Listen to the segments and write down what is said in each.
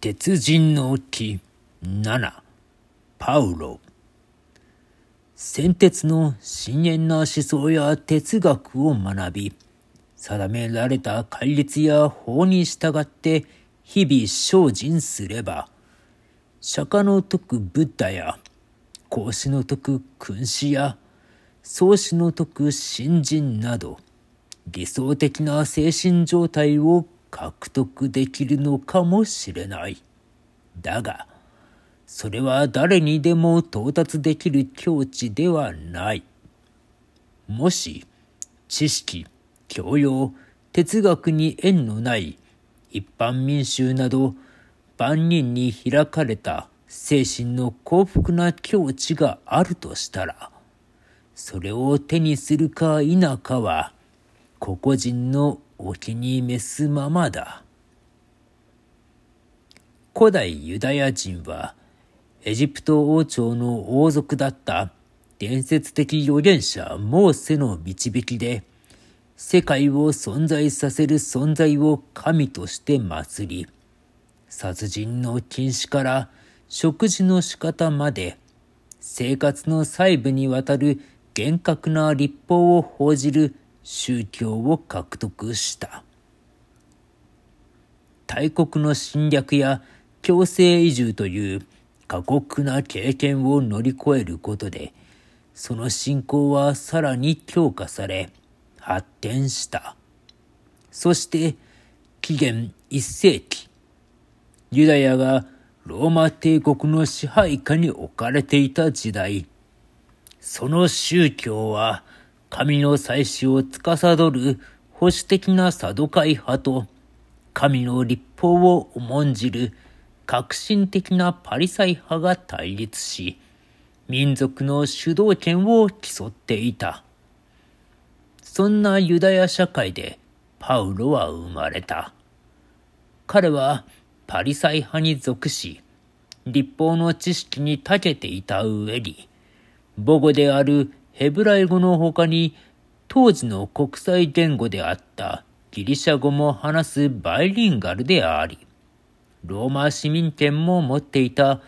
鉄人の木7パウロ。先鉄の深遠な思想や哲学を学び定められた戒律や法に従って日々精進すれば釈迦の説くブッダや孔子の説く君子や創始の説く新人など理想的な精神状態を獲得できるのかもしれない。だが、それは誰にでも到達できる境地ではない。もし、知識、教養、哲学に縁のない一般民衆など万人に開かれた精神の幸福な境地があるとしたら、それを手にするか否かは、個々人のお気に召すままだ。古代ユダヤ人は、エジプト王朝の王族だった伝説的預言者モーセの導きで、世界を存在させる存在を神として祀り、殺人の禁止から食事の仕方まで、生活の細部にわたる厳格な立法を報じる宗教を獲得した。大国の侵略や強制移住という過酷な経験を乗り越えることで、その信仰はさらに強化され、発展した。そして、紀元1世紀、ユダヤがローマ帝国の支配下に置かれていた時代、その宗教は神の祭祀を司る保守的なサドカイ派と神の立法を重んじる革新的なパリサイ派が対立し、民族の主導権を競っていた。そんなユダヤ社会でパウロは生まれた。彼はパリサイ派に属し、立法の知識に長けていた上に、母語であるヘブライ語の他に、当時の国際言語であったギリシャ語も話すバイリンガルであり、ローマ市民権も持っていた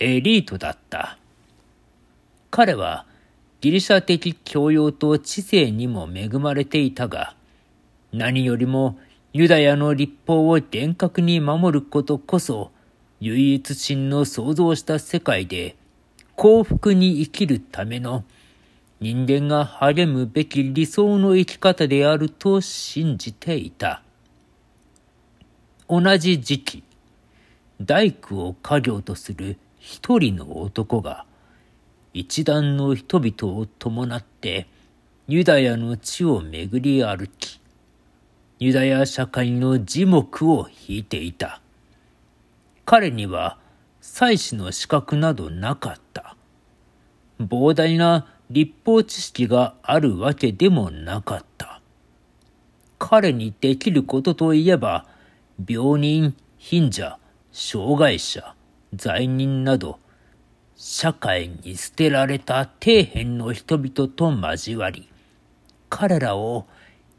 エリートだった。彼はギリシャ的教養と知性にも恵まれていたが、何よりもユダヤの立法を厳格に守ることこそ、唯一神の創造した世界で幸福に生きるための人間が励むべき理想の生き方であると信じていた。同じ時期、大工を家業とする一人の男が、一団の人々を伴ってユダヤの地を巡り歩き、ユダヤ社会の字目を引いていた。彼には祭司の資格などなかった。膨大な立法知識があるわけでもなかった。彼にできることといえば、病人、貧者、障害者、罪人など、社会に捨てられた底辺の人々と交わり、彼らを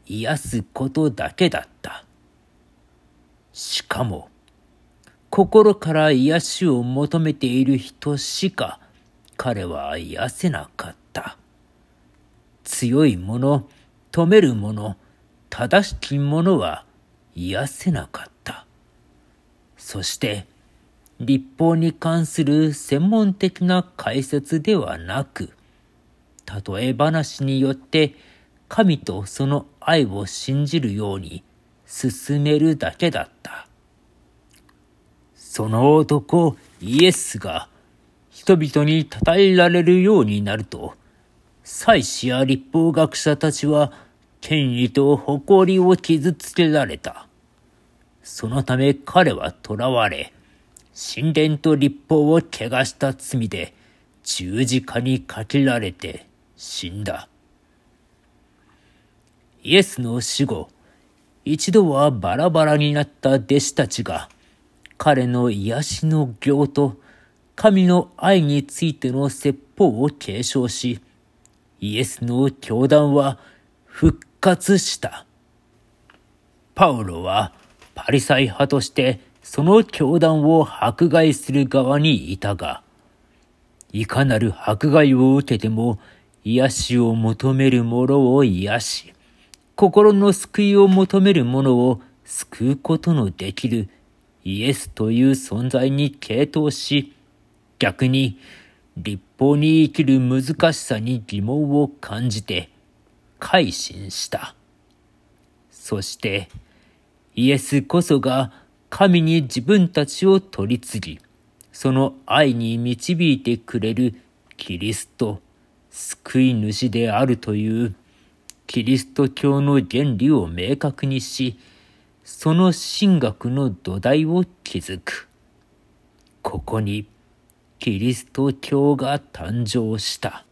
癒すことだけだった。しかも、心から癒しを求めている人しか彼は癒せなかった。強いもの、止めるもの、正しきものは癒せなかった。そして、立法に関する専門的な解説ではなく、例え話によって神とその愛を信じるように進めるだけだった。その男イエスが人々に称えられるようになると、祭司や立法学者たちは権威と誇りを傷つけられた。そのため彼は囚われ、神殿と立法を汚した罪で十字架にかけられて死んだ。イエスの死後、一度はバラバラになった弟子たちが、彼の癒しの行と神の愛についての説法を継承し、イエスの教団は復活した。パウロはパリサイ派としてその教団を迫害する側にいたが、いかなる迫害を受けても癒しを求める者を癒し、心の救いを求める者を救うことのできるイエスという存在に傾倒し、逆に立法に生きる難しさに疑問を感じて改心した。そして、イエスこそが神に自分たちを取り次ぎ、その愛に導いてくれるキリスト、救い主であるというキリスト教の原理を明確にし、その神学の土台を築く。ここにキリスト教が誕生した。